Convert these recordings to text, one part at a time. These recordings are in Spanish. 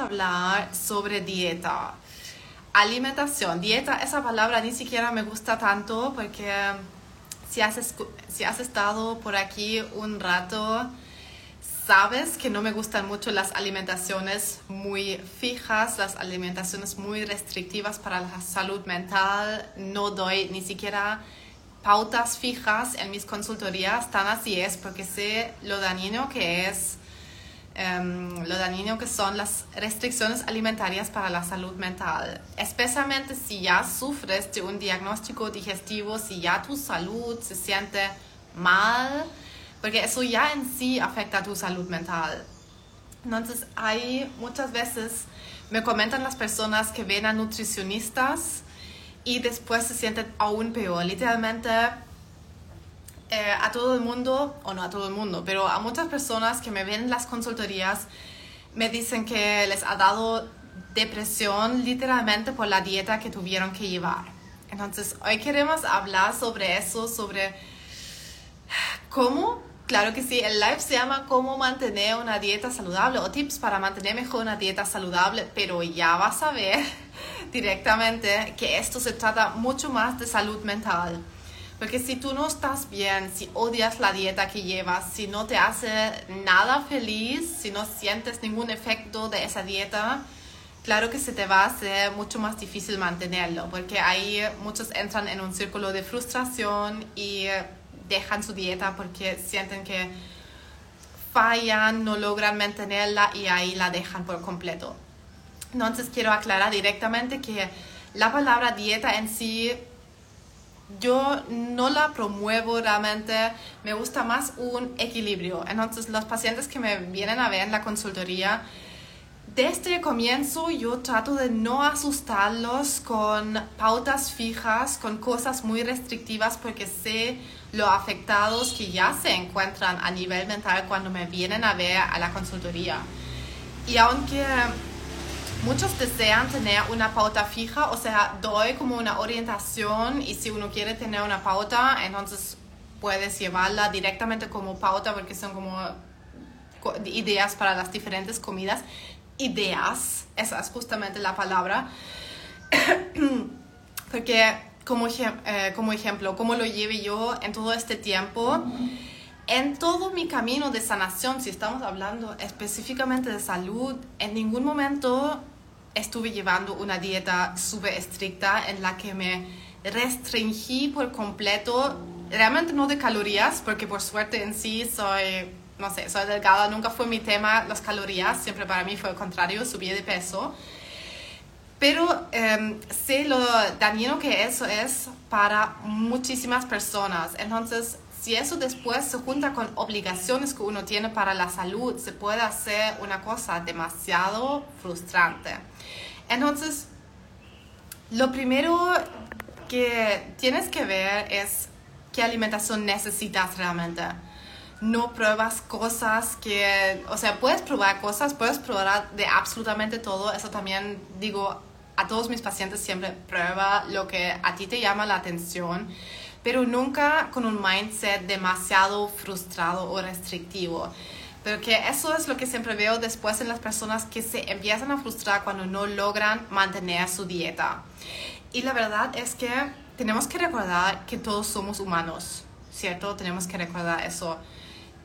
hablar sobre dieta. Alimentación, dieta, esa palabra ni siquiera me gusta tanto porque si has, si has estado por aquí un rato, sabes que no me gustan mucho las alimentaciones muy fijas, las alimentaciones muy restrictivas para la salud mental. No doy ni siquiera pautas fijas en mis consultorías, tan así es, porque sé lo dañino que es, em, lo dañino que son las restricciones alimentarias para la salud mental, especialmente si ya sufres de un diagnóstico digestivo, si ya tu salud se siente mal, porque eso ya en sí afecta a tu salud mental. Entonces, hay muchas veces, me comentan las personas que ven a nutricionistas, y después se sienten aún peor. Literalmente eh, a todo el mundo, o no a todo el mundo, pero a muchas personas que me ven en las consultorías me dicen que les ha dado depresión literalmente por la dieta que tuvieron que llevar. Entonces, hoy queremos hablar sobre eso, sobre cómo, claro que sí, el live se llama cómo mantener una dieta saludable o tips para mantener mejor una dieta saludable, pero ya vas a ver directamente que esto se trata mucho más de salud mental. Porque si tú no estás bien, si odias la dieta que llevas, si no te hace nada feliz, si no sientes ningún efecto de esa dieta, claro que se te va a hacer mucho más difícil mantenerlo, porque ahí muchos entran en un círculo de frustración y dejan su dieta porque sienten que fallan, no logran mantenerla y ahí la dejan por completo. Entonces quiero aclarar directamente que la palabra dieta en sí yo no la promuevo realmente, me gusta más un equilibrio. Entonces los pacientes que me vienen a ver en la consultoría, desde el comienzo yo trato de no asustarlos con pautas fijas, con cosas muy restrictivas porque sé lo afectados que ya se encuentran a nivel mental cuando me vienen a ver a la consultoría. Y aunque Muchos desean tener una pauta fija, o sea, doy como una orientación y si uno quiere tener una pauta, entonces puedes llevarla directamente como pauta porque son como ideas para las diferentes comidas. Ideas, esa es justamente la palabra. porque como, eh, como ejemplo, como lo lleve yo en todo este tiempo, en todo mi camino de sanación, si estamos hablando específicamente de salud, en ningún momento estuve llevando una dieta súper estricta en la que me restringí por completo, realmente no de calorías, porque por suerte en sí soy, no sé, soy delgada, nunca fue mi tema las calorías, siempre para mí fue el contrario, subí de peso. Pero em, sé lo dañino que eso es para muchísimas personas. Entonces, si eso después se junta con obligaciones que uno tiene para la salud, se puede hacer una cosa demasiado frustrante. Entonces, lo primero que tienes que ver es qué alimentación necesitas realmente. No pruebas cosas que, o sea, puedes probar cosas, puedes probar de absolutamente todo. Eso también digo a todos mis pacientes siempre, prueba lo que a ti te llama la atención pero nunca con un mindset demasiado frustrado o restrictivo. Pero que eso es lo que siempre veo después en las personas que se empiezan a frustrar cuando no logran mantener su dieta. Y la verdad es que tenemos que recordar que todos somos humanos, ¿cierto? Tenemos que recordar eso.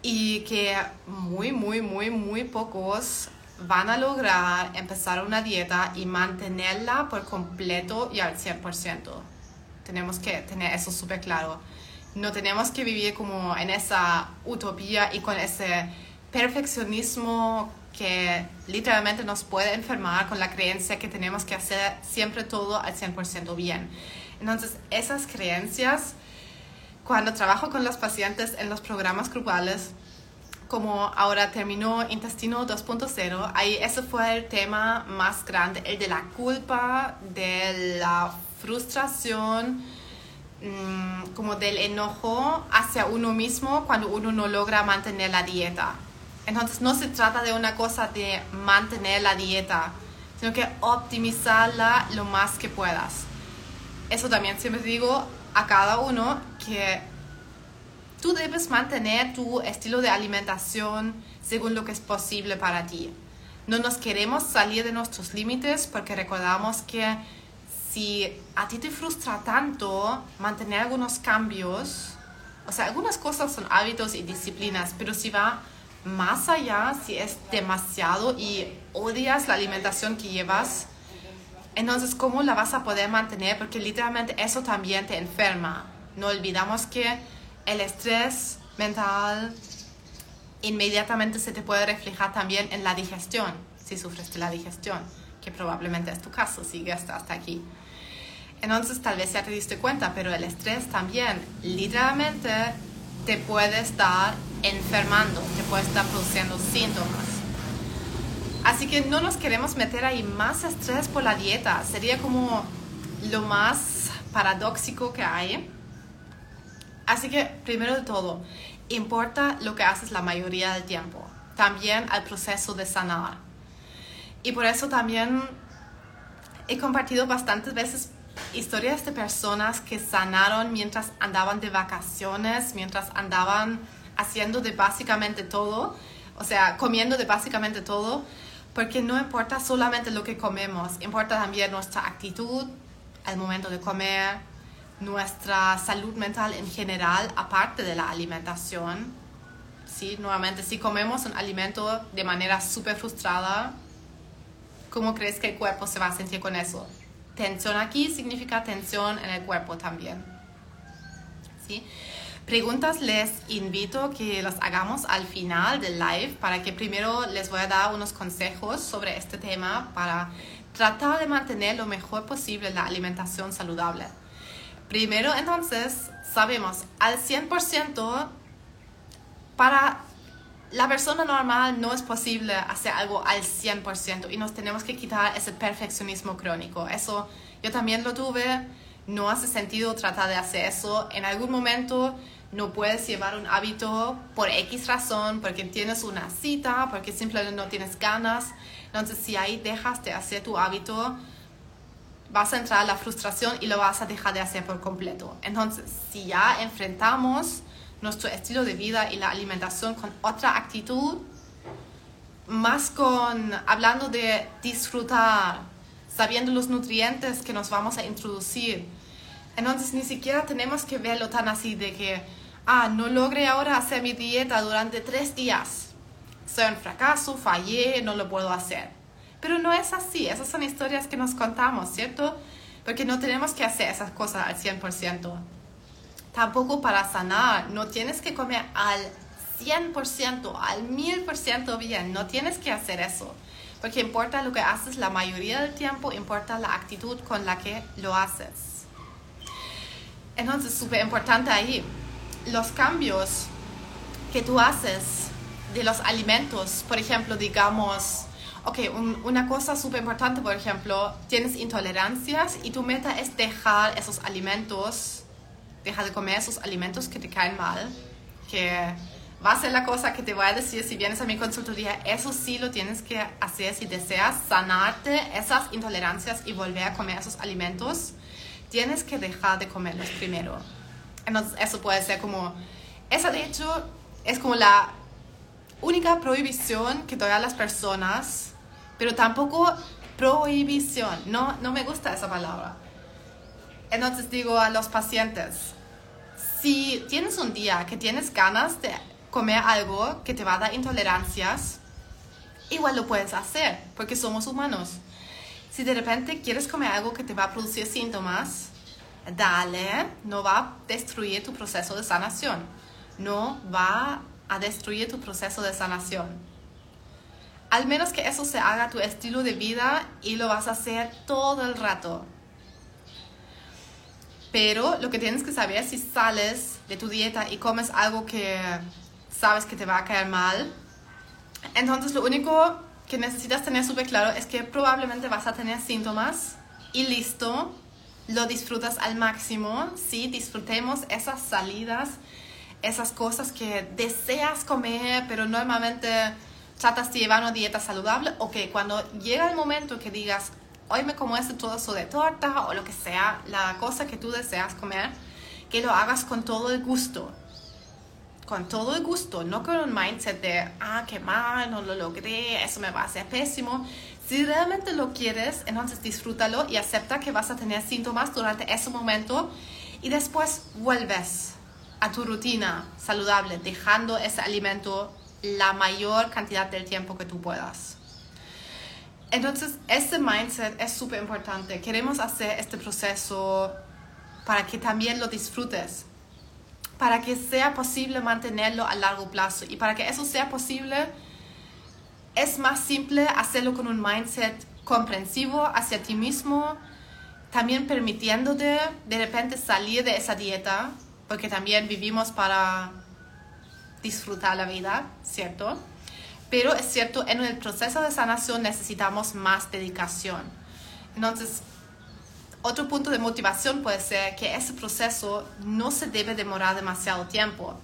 Y que muy, muy, muy, muy pocos van a lograr empezar una dieta y mantenerla por completo y al 100%. Tenemos que tener eso súper claro. No tenemos que vivir como en esa utopía y con ese perfeccionismo que literalmente nos puede enfermar con la creencia que tenemos que hacer siempre todo al 100% bien. Entonces, esas creencias, cuando trabajo con los pacientes en los programas grupales, como ahora terminó Intestino 2.0, ahí ese fue el tema más grande, el de la culpa, de la frustración, mm, como del enojo hacia uno mismo cuando uno no logra mantener la dieta. Entonces no se trata de una cosa de mantener la dieta, sino que optimizarla lo más que puedas. Eso también siempre digo a cada uno que tú debes mantener tu estilo de alimentación según lo que es posible para ti. no nos queremos salir de nuestros límites porque recordamos que si a ti te frustra tanto mantener algunos cambios, o sea, algunas cosas son hábitos y disciplinas, pero si va más allá, si es demasiado y odias la alimentación que llevas, entonces ¿cómo la vas a poder mantener? Porque literalmente eso también te enferma. No olvidamos que el estrés mental inmediatamente se te puede reflejar también en la digestión, si sufres de la digestión, que probablemente es tu caso, si hasta aquí. Entonces tal vez ya te diste cuenta, pero el estrés también literalmente te puede estar enfermando, te puede estar produciendo síntomas. Así que no nos queremos meter ahí más estrés por la dieta. Sería como lo más paradójico que hay. Así que, primero de todo, importa lo que haces la mayoría del tiempo. También al proceso de sanar. Y por eso también he compartido bastantes veces historias de personas que sanaron mientras andaban de vacaciones, mientras andaban haciendo de básicamente todo, o sea, comiendo de básicamente todo, porque no importa solamente lo que comemos, importa también nuestra actitud al momento de comer, nuestra salud mental en general, aparte de la alimentación. ¿sí? Nuevamente, si comemos un alimento de manera súper frustrada, ¿cómo crees que el cuerpo se va a sentir con eso? Tensión aquí significa tensión en el cuerpo también. ¿sí? Preguntas les invito que las hagamos al final del live para que primero les voy a dar unos consejos sobre este tema para tratar de mantener lo mejor posible la alimentación saludable. Primero, entonces, sabemos al 100% para la persona normal no es posible hacer algo al 100% y nos tenemos que quitar ese perfeccionismo crónico. Eso yo también lo tuve, no hace sentido tratar de hacer eso. En algún momento no puedes llevar un hábito por X razón, porque tienes una cita, porque simplemente no tienes ganas. Entonces, si ahí dejas de hacer tu hábito, vas a entrar a la frustración y lo vas a dejar de hacer por completo. Entonces, si ya enfrentamos nuestro estilo de vida y la alimentación con otra actitud, más con hablando de disfrutar, sabiendo los nutrientes que nos vamos a introducir. Entonces ni siquiera tenemos que verlo tan así de que, ah, no logré ahora hacer mi dieta durante tres días. Soy un fracaso, fallé, no lo puedo hacer. Pero no es así, esas son historias que nos contamos, ¿cierto? Porque no tenemos que hacer esas cosas al 100%. Tampoco para sanar, no tienes que comer al 100%, al 1000% bien, no tienes que hacer eso. Porque importa lo que haces la mayoría del tiempo, importa la actitud con la que lo haces. Entonces, súper importante ahí, los cambios que tú haces de los alimentos, por ejemplo, digamos, ok, una cosa súper importante, por ejemplo, tienes intolerancias y tu meta es dejar esos alimentos, dejar de comer esos alimentos que te caen mal, que va a ser la cosa que te voy a decir si vienes a mi consultoría, eso sí lo tienes que hacer si deseas sanarte esas intolerancias y volver a comer esos alimentos, tienes que dejar de comerlos primero. Entonces, eso puede ser como, esa de hecho es como la única prohibición que doy a las personas, pero tampoco prohibición, no, no me gusta esa palabra. Entonces digo a los pacientes, si tienes un día que tienes ganas de comer algo que te va a dar intolerancias, igual lo puedes hacer, porque somos humanos. Si de repente quieres comer algo que te va a producir síntomas, dale, no va a destruir tu proceso de sanación. No va a destruir tu proceso de sanación. Al menos que eso se haga tu estilo de vida y lo vas a hacer todo el rato. Pero lo que tienes que saber si sales de tu dieta y comes algo que sabes que te va a caer mal, entonces lo único que necesitas tener súper claro es que probablemente vas a tener síntomas y listo, lo disfrutas al máximo, sí, disfrutemos esas salidas, esas cosas que deseas comer, pero normalmente tratas de llevar una dieta saludable, o que cuando llega el momento que digas, hoy me como este trozo de torta o lo que sea, la cosa que tú deseas comer, que lo hagas con todo el gusto. con todo el gusto, no con un mindset de, ah, qué mal, no lo logré, eso me va a hacer pésimo. Si realmente lo quieres, entonces disfrútalo y acepta que vas a tener síntomas durante ese momento y después vuelves a tu rutina saludable, dejando ese alimento la mayor cantidad del tiempo que tú puedas. Entonces, este mindset es súper importante. Queremos hacer este proceso para que también lo disfrutes, para que sea posible mantenerlo a largo plazo. Y para que eso sea posible, es más simple hacerlo con un mindset comprensivo hacia ti mismo, también permitiéndote de repente salir de esa dieta, porque también vivimos para disfrutar la vida, ¿cierto? Pero es cierto, en el proceso de sanación necesitamos más dedicación. Entonces, otro punto de motivación puede ser que ese proceso no se debe demorar demasiado tiempo.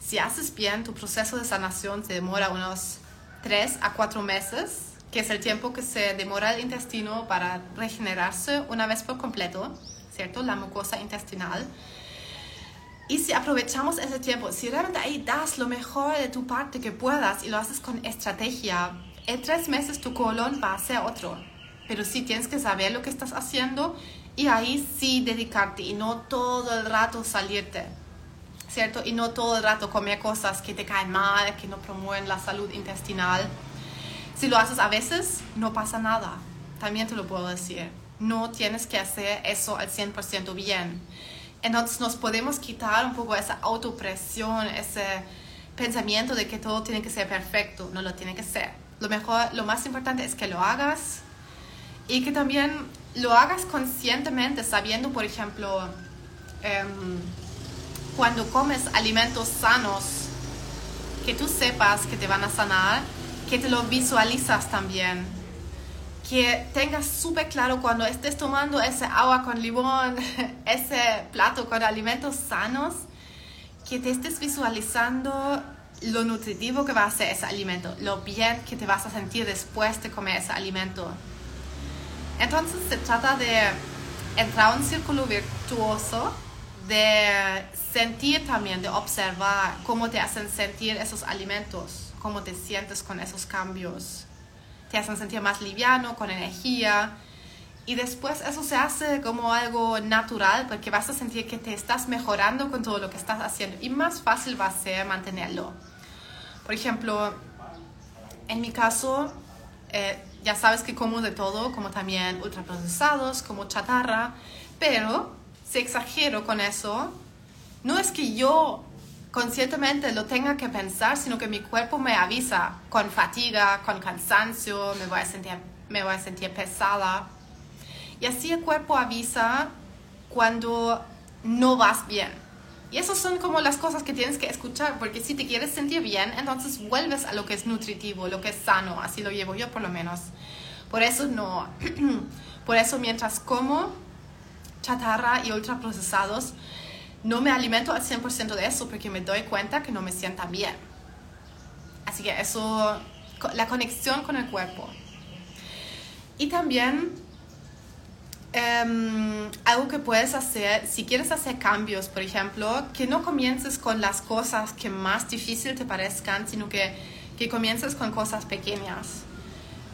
Si haces bien, tu proceso de sanación se demora unos 3 a 4 meses, que es el tiempo que se demora el intestino para regenerarse una vez por completo, ¿cierto? La mucosa intestinal. Y si aprovechamos ese tiempo, si realmente ahí das lo mejor de tu parte que puedas y lo haces con estrategia, en tres meses tu colon va a ser otro pero sí tienes que saber lo que estás haciendo y ahí sí dedicarte y no todo el rato salirte, ¿cierto? Y no todo el rato comer cosas que te caen mal, que no promueven la salud intestinal. Si lo haces a veces, no pasa nada, también te lo puedo decir. No tienes que hacer eso al 100% bien. Entonces nos podemos quitar un poco esa autopresión, ese pensamiento de que todo tiene que ser perfecto. No lo tiene que ser. Lo mejor, lo más importante es que lo hagas y que también lo hagas conscientemente, sabiendo, por ejemplo, em, cuando comes alimentos sanos, que tú sepas que te van a sanar, que te lo visualizas también, que tengas súper claro cuando estés tomando ese agua con limón, ese plato con alimentos sanos, que te estés visualizando lo nutritivo que va a ser ese alimento, lo bien que te vas a sentir después de comer ese alimento. Entonces se trata de entrar en un círculo virtuoso, de sentir también, de observar cómo te hacen sentir esos alimentos, cómo te sientes con esos cambios. Te hacen sentir más liviano, con energía. Y después eso se hace como algo natural porque vas a sentir que te estás mejorando con todo lo que estás haciendo y más fácil va a ser mantenerlo. Por ejemplo, en mi caso, eh, ya sabes que como de todo, como también ultraprocesados, como chatarra, pero si exagero con eso, no es que yo conscientemente lo tenga que pensar, sino que mi cuerpo me avisa con fatiga, con cansancio, me voy a sentir, me voy a sentir pesada. Y así el cuerpo avisa cuando no vas bien. Y esas son como las cosas que tienes que escuchar, porque si te quieres sentir bien, entonces vuelves a lo que es nutritivo, lo que es sano, así lo llevo yo por lo menos. Por eso no, por eso mientras como chatarra y ultraprocesados, no me alimento al 100% de eso porque me doy cuenta que no me sienta bien. Así que eso, la conexión con el cuerpo. Y también Em, algo que puedes hacer, si quieres hacer cambios, por ejemplo, que no comiences con las cosas que más difícil te parezcan, sino que, que comiences con cosas pequeñas,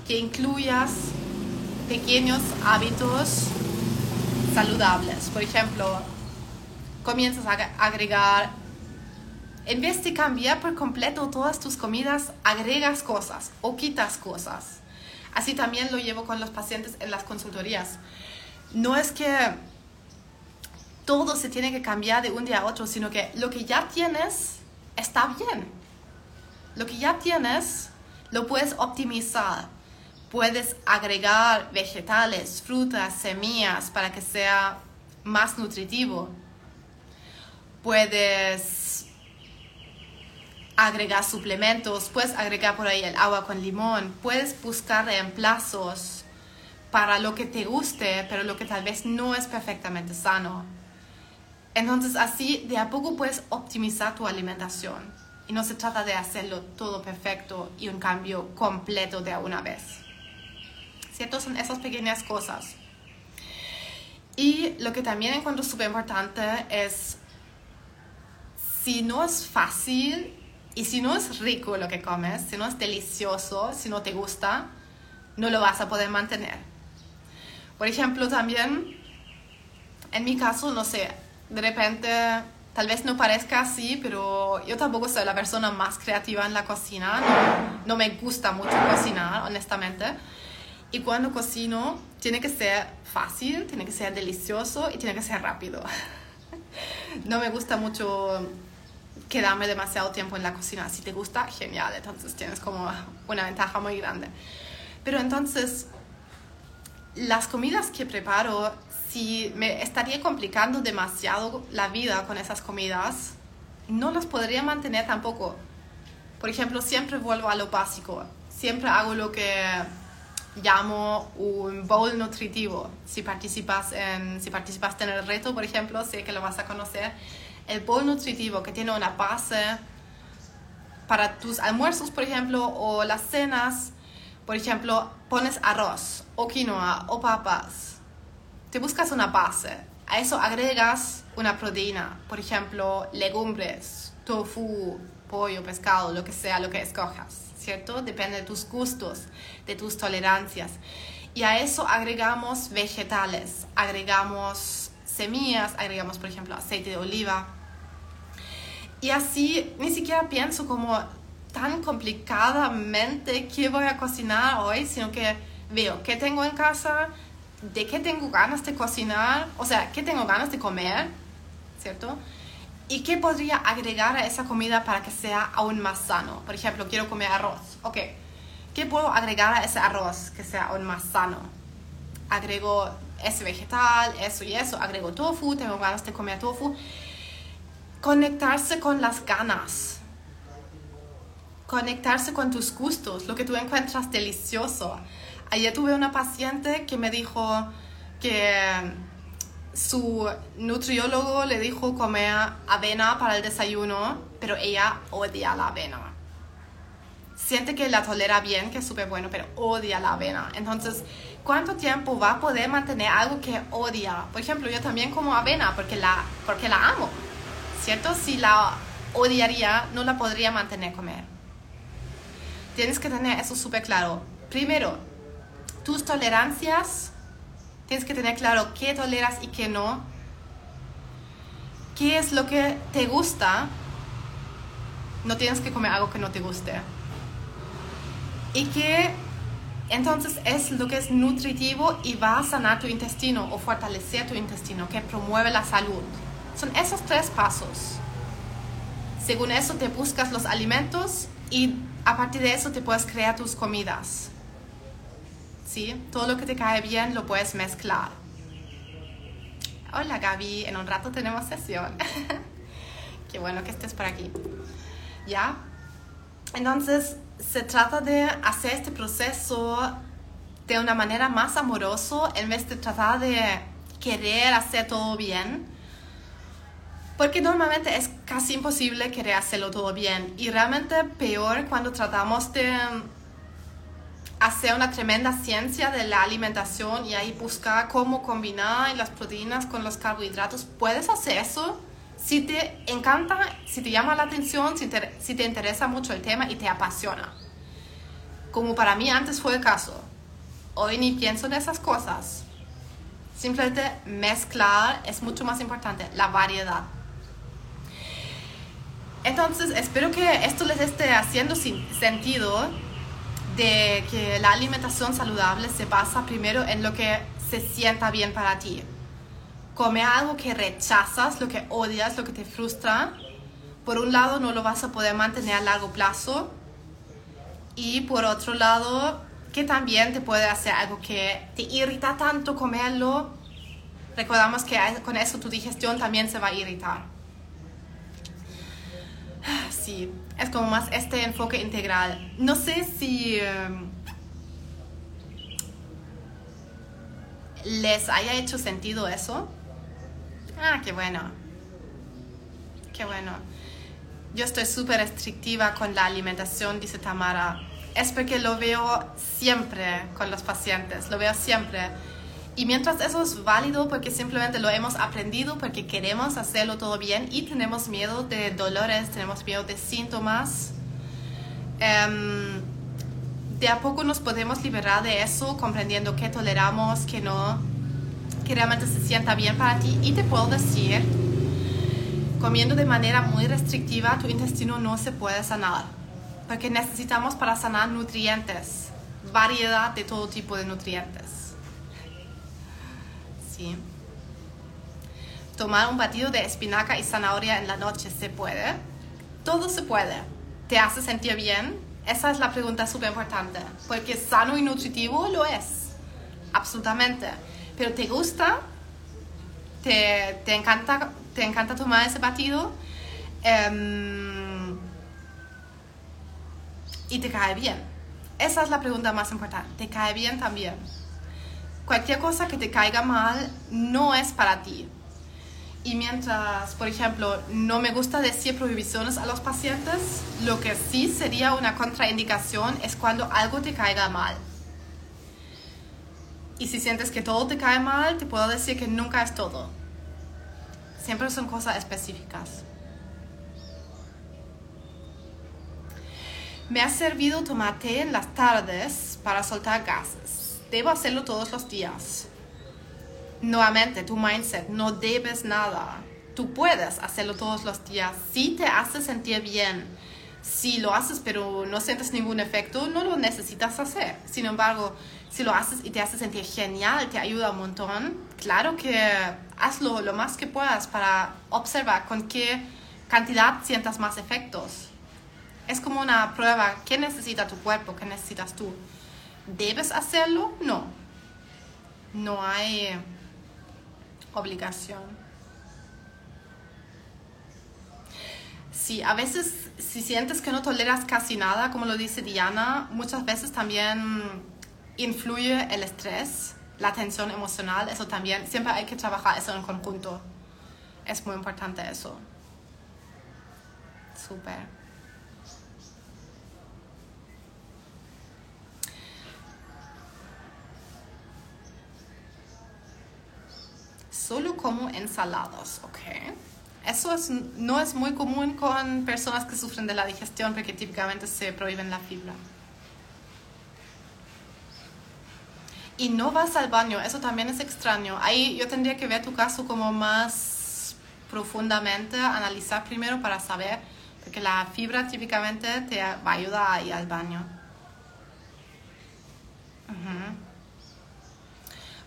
que incluyas pequeños hábitos saludables. Por ejemplo, comienzas a agregar, en vez de cambiar por completo todas tus comidas, agregas cosas o quitas cosas. Así también lo llevo con los pacientes en las consultorías no es que todo se tiene que cambiar de un día a otro, sino que lo que ya tienes está bien. Lo que ya tienes lo puedes optimizar. Puedes agregar vegetales, frutas, semillas para que sea más nutritivo. Puedes agregar suplementos, puedes agregar por ahí el agua con limón, puedes buscar reemplazos para lo que te guste, pero lo que tal vez no es perfectamente sano. Entonces así de a poco puedes optimizar tu alimentación y no se trata de hacerlo todo perfecto y un cambio completo de una vez. ¿Cierto? Son esas pequeñas cosas. Y lo que también encuentro súper importante es si no es fácil y si no es rico lo que comes, si no es delicioso, si no te gusta, no lo vas a poder mantener. Por ejemplo, también, en mi caso, no sé, de repente, tal vez no parezca así, pero yo tampoco soy la persona más creativa en la cocina, no, me gusta mucho cocinar, honestamente. Y cuando cocino, tiene que ser fácil, tiene que ser delicioso y tiene que ser rápido. no me gusta mucho quedarme demasiado tiempo en la cocina. Si te gusta, genial, entonces tienes como una ventaja muy grande. Pero entonces, las comidas que preparo, si me estaría complicando demasiado la vida con esas comidas, no las podría mantener tampoco. Por ejemplo, siempre vuelvo a lo básico. Siempre hago lo que llamo un bowl nutritivo. Si participas en, si participaste en el reto, por ejemplo, sé que lo vas a conocer. El bowl nutritivo que tiene una base para tus almuerzos, por ejemplo, o las cenas. Por ejemplo, pones arroz o quinoa o papas. Te buscas una base. A eso agregas una proteína, por ejemplo, legumbres, tofu, pollo, pescado, lo que sea, lo que escojas, ¿cierto? Depende de tus gustos, de tus tolerancias. Y a eso agregamos vegetales, agregamos semillas, agregamos, por ejemplo, aceite de oliva. Y así ni siquiera pienso como tan complicadamente qué voy a cocinar hoy, sino que veo qué tengo en casa, de qué tengo ganas de cocinar, o sea, qué tengo ganas de comer, ¿cierto? ¿Y qué podría agregar a esa comida para que sea aún más sano? Por ejemplo, quiero comer arroz. Ok, ¿qué puedo agregar a ese arroz que sea aún más sano? Agrego ese vegetal, eso y eso, agrego tofu, tengo ganas de comer tofu. Conectarse con las ganas. Conectarse con tus gustos, lo que tú encuentras delicioso. Ayer tuve una paciente que me dijo que su nutriólogo le dijo comer avena para el desayuno, pero ella odia la avena. Siente que la tolera bien, que es súper bueno, pero odia la avena. Entonces, ¿cuánto tiempo va a poder mantener algo que odia? Por ejemplo, yo también como avena porque la, porque la amo, ¿cierto? Si la odiaría, no la podría mantener comer. Tienes que tener eso súper claro. Primero, tus tolerancias Tienes que tener claro qué toleras y qué no. ¿Qué es lo que te gusta? No tienes que comer algo que no te guste. Y qué entonces es lo que es nutritivo y va a sanar tu intestino o fortalecer tu intestino, que promueve la salud. Son esos tres pasos. Según eso te buscas los alimentos y a partir de eso te puedes crear tus comidas. ¿sí? Todo lo que te cae bien lo puedes mezclar. Hola Gaby, en un rato tenemos sesión. Qué bueno que estés por aquí. ¿Ya? Entonces, se trata de hacer este proceso de una manera más amoroso en vez de tratar de querer hacer todo bien. Porque normalmente es casi imposible querer hacerlo todo bien. Y realmente peor cuando tratamos de hacer una tremenda ciencia de la alimentación y ahí buscar cómo combinar las proteínas con los carbohidratos. Puedes hacer eso si te encanta, si te llama la atención, si te, si te interesa mucho el tema y te apasiona. Como para mí antes fue el caso. Hoy ni pienso en esas cosas. Simplemente mezclar es mucho más importante, la variedad. Entonces, espero que esto les esté haciendo sentido de que la alimentación saludable se basa primero en lo que se sienta bien para ti. Come algo que rechazas, lo que odias, lo que te frustra. Por un lado no lo vas a poder mantener a largo plazo y por otro lado que también te puede hacer algo que te irrita tanto comerlo. Recordamos que con eso tu digestión también se va a irritar. Sí, es como más este enfoque integral. No sé si em, les haya hecho sentido eso. Ah, qué bueno. Qué bueno. Yo estoy súper restrictiva con la alimentación, dice Tamara. Es porque lo veo siempre con los pacientes, lo veo siempre. Y mientras eso es válido porque simplemente lo hemos aprendido, porque queremos hacerlo todo bien y tenemos miedo de dolores, tenemos miedo de síntomas, em, de a poco nos podemos liberar de eso comprendiendo qué toleramos, qué no, que realmente se sienta bien para ti. Y te puedo decir, comiendo de manera muy restrictiva, tu intestino no se puede sanar, porque necesitamos para sanar nutrientes, variedad de todo tipo de nutrientes. ¿Sí? Tomar un batido de espinaca y zanahoria en la noche se puede. Todo se puede. ¿Te hace sentir bien? Esa es la pregunta súper importante. Porque sano y nutritivo lo es. Absolutamente. Pero ¿te gusta? ¿Te, te encanta, te encanta tomar ese batido? Em, y te cae bien. Esa es la pregunta más importante. ¿Te cae bien también? Cualquier cosa que te caiga mal no es para ti. Y mientras, por ejemplo, no me gusta decir prohibiciones a los pacientes, lo que sí sería una contraindicación es cuando algo te caiga mal. Y si sientes que todo te cae mal, te puedo decir que nunca es todo. Siempre son cosas específicas. Me ha servido tomar té en las tardes para soltar gases debo hacerlo todos los días. Nuevamente, tu mindset, no debes nada. Tú puedes hacerlo todos los días si te hace sentir bien. Si lo haces pero no sientes ningún efecto, no lo necesitas hacer. Sin embargo, si lo haces y te hace sentir genial, te ayuda un montón, claro que hazlo lo más que puedas para observar con qué cantidad sientas más efectos. Es como una prueba, ¿qué necesita tu cuerpo? ¿Qué necesitas tú? ¿Debes hacerlo? No. No hay obligación. Sí, a veces si sientes que no toleras casi nada, como lo dice Diana, muchas veces también influye el estrés, la tensión emocional, eso también, siempre hay que trabajar eso en conjunto. Es muy importante eso. Súper. Solo como ensaladas, ¿ok? Eso es, no es muy común con personas que sufren de la digestión porque típicamente se prohíben la fibra. Y no vas al baño, eso también es extraño. Ahí yo tendría que ver tu caso como más profundamente, analizar primero para saber, porque la fibra típicamente te va a ayudar a ir al baño.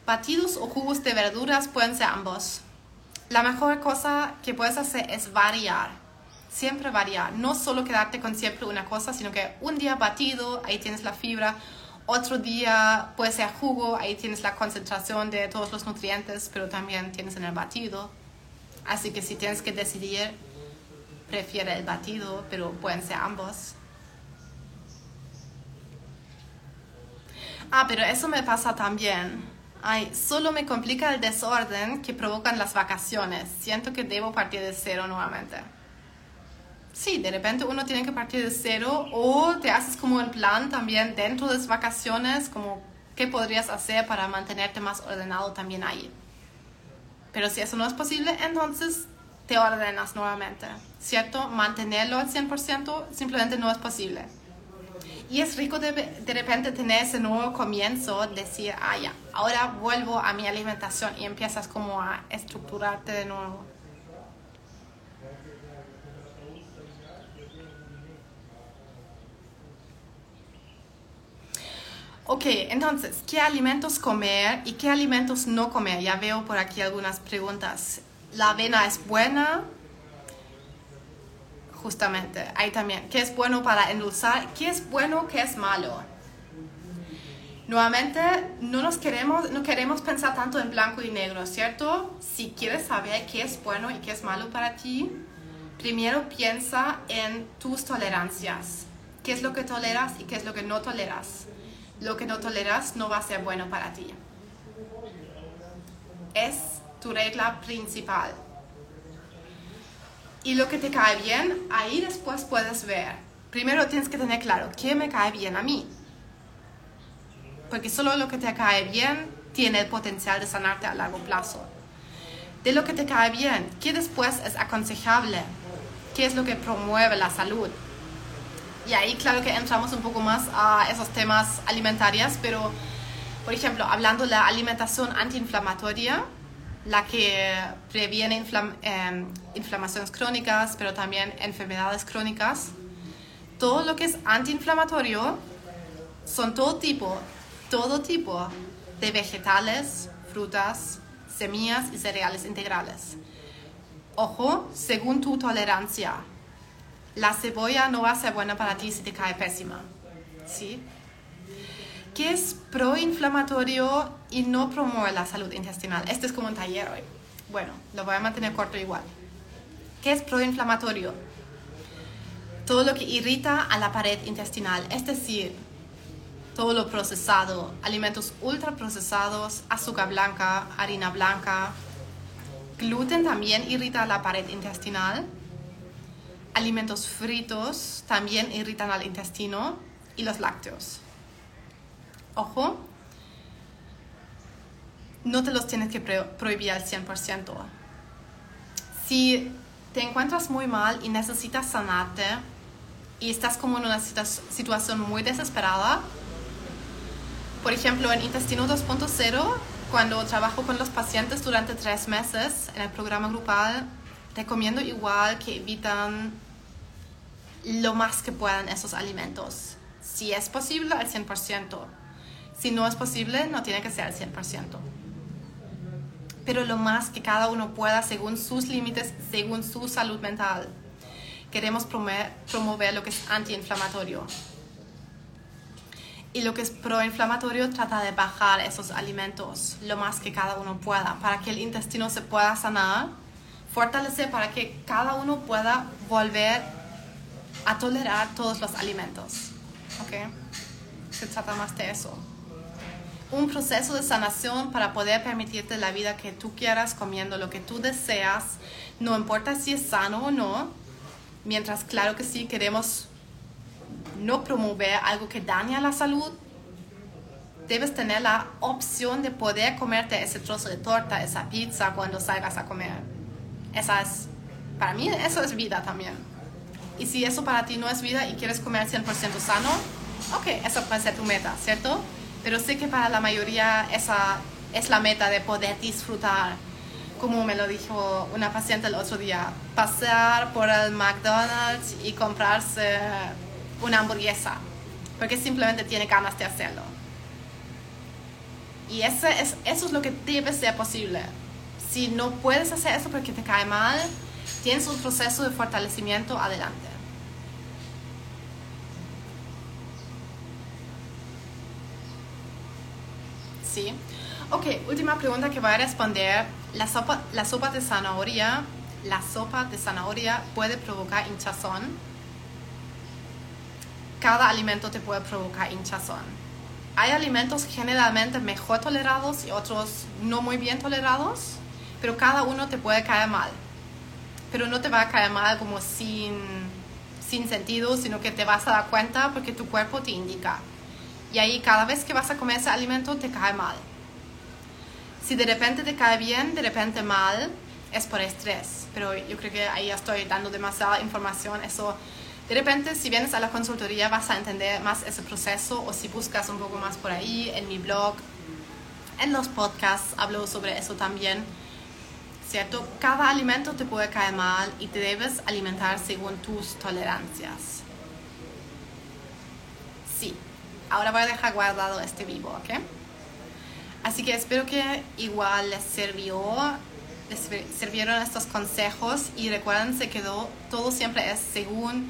Batidos o jugos de verduras pueden ser ambos. La mejor cosa que puedes hacer es variar. Siempre variar. No solo quedarte con siempre una cosa, sino que un día batido, ahí tienes la fibra. Otro día puede ser jugo, ahí tienes la concentración de todos los nutrientes, pero también tienes en el batido. Así que si tienes que decidir, prefiere el batido, pero pueden ser ambos. Ah, pero eso me pasa también Ay, solo me complica el desorden que provocan las vacaciones. Siento que debo partir de cero nuevamente. Sí, de repente uno tiene que partir de cero o te haces como el plan también dentro de las vacaciones, como qué podrías hacer para mantenerte más ordenado también ahí. Pero si eso no es posible, entonces te ordenas nuevamente, ¿cierto? Mantenerlo al 100% simplemente no es posible. Y es rico de, de repente tener ese nuevo comienzo, decir, ah, ya, ahora vuelvo a mi alimentación y empiezas como a estructurarte de nuevo. Ok, entonces, ¿qué alimentos comer y qué alimentos no comer? Ya veo por aquí algunas preguntas. ¿La avena es buena? Justamente, ahí también, qué es bueno para endulzar, qué es bueno, qué es malo. Nuevamente, no nos queremos, no queremos pensar tanto en blanco y negro, ¿cierto? Si quieres saber qué es bueno y qué es malo para ti, primero piensa en tus tolerancias. ¿Qué es lo que toleras y qué es lo que no toleras? Lo que no toleras no va a ser bueno para ti. Es tu regla principal y lo que te cae bien, ahí después puedes ver. Primero tienes que tener claro qué me cae bien a mí. Porque solo lo que te cae bien tiene el potencial de sanarte a largo plazo. De lo que te cae bien, qué después es aconsejable, qué es lo que promueve la salud. Y ahí claro que entramos un poco más a esos temas alimentarios, pero por ejemplo, hablando de la alimentación antiinflamatoria, la que previene em, inflamaciones crónicas, pero también enfermedades crónicas. Todo lo que es antiinflamatorio son todo tipo, todo tipo de vegetales, frutas, semillas y cereales integrales. Ojo, según tu tolerancia. La cebolla no va a ser buena para ti si te cae pésima. ¿Sí? ¿Qué es proinflamatorio y no promueve la salud intestinal? Este es como un taller hoy. Bueno, lo voy a mantener corto igual. ¿Qué es proinflamatorio? Todo lo que irrita a la pared intestinal, es decir, todo lo procesado, alimentos ultraprocesados, azúcar blanca, harina blanca. Gluten también irrita la pared intestinal. Alimentos fritos también irritan al intestino y los lácteos ojo, no te los tienes que prohibir al 100%. Si te encuentras muy mal y necesitas sanarte y estás como en una situación muy desesperada, por ejemplo, en Intestino 2.0, cuando trabajo con los pacientes durante tres meses en el programa grupal, recomiendo igual que evitan lo más que puedan esos alimentos. Si es posible, al 100%. Si no es posible, no tiene que ser al 100%. Pero lo más que cada uno pueda según sus límites, según su salud mental. Queremos promover, lo que es antiinflamatorio. Y lo que es proinflamatorio trata de bajar esos alimentos lo más que cada uno pueda para que el intestino se pueda sanar, fortalecer para que cada uno pueda volver a tolerar todos los alimentos. ¿Ok? Se trata más de eso un proceso de sanación para poder permitirte la vida que tú quieras comiendo lo que tú deseas, no importa si es sano o no, mientras claro que sí queremos no promover algo que daña la salud, debes tener la opción de poder comerte ese trozo de torta, esa pizza cuando salgas a comer. Esa es, para mí eso es vida también. Y si eso para ti no es vida y quieres comer 100% sano, ok, eso puede ser tu meta, ¿cierto? Pero sé que para la mayoría esa es la meta de poder disfrutar, como me lo dijo una paciente el otro día, pasar por el McDonald's y comprarse una hamburguesa, porque simplemente tiene ganas de hacerlo. Y ese es, eso es lo que debe ser posible. Si no puedes hacer eso porque te cae mal, tienes un proceso de fortalecimiento adelante. Sí. Ok, última pregunta que voy a responder. La sopa, la sopa de zanahoria, la sopa de zanahoria puede provocar hinchazón. Cada alimento te puede provocar hinchazón. Hay alimentos generalmente mejor tolerados y otros no muy bien tolerados, pero cada uno te puede caer mal. Pero no te va a caer mal como sin, sin sentido, sino que te vas a dar cuenta porque tu cuerpo te indica. Y ahí cada vez que vas a comer ese alimento te cae mal. Si de repente te cae bien, de repente mal, es por estrés. Pero yo creo que ahí estoy dando demasiada información. Eso, de repente, si vienes a la consultoría vas a entender más ese proceso o si buscas un poco más por ahí en mi blog, en los podcasts hablo sobre eso también. ¿Cierto? Cada alimento te puede caer mal y te debes alimentar según tus tolerancias. Sí, ahora voy a dejar guardado este vivo, ¿ok? Así que espero que igual les sirvió, les sirvieron estos consejos y recuerden que todo siempre es según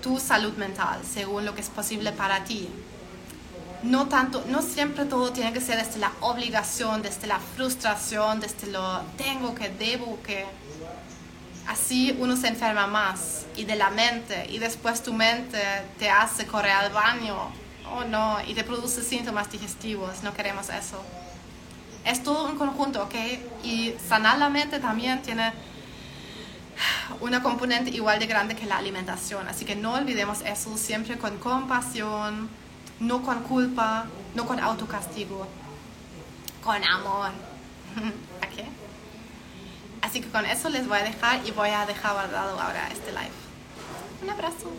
tu salud mental, según lo que es posible para ti. No tanto, no siempre todo tiene que ser desde la obligación, desde la frustración, desde lo tengo que, debo que. Así uno se enferma más y de la mente y después tu mente te hace correr al baño oh no, y te produce síntomas digestivos, no queremos eso. Es todo un conjunto, ¿ok? Y sanar la mente también tiene una componente igual de grande que la alimentación, así que no olvidemos eso siempre con compasión, no con culpa, no con autocastigo. con amor. ¿A Así que con eso les voy a dejar y voy a dejar guardado ahora este live. Un abrazo.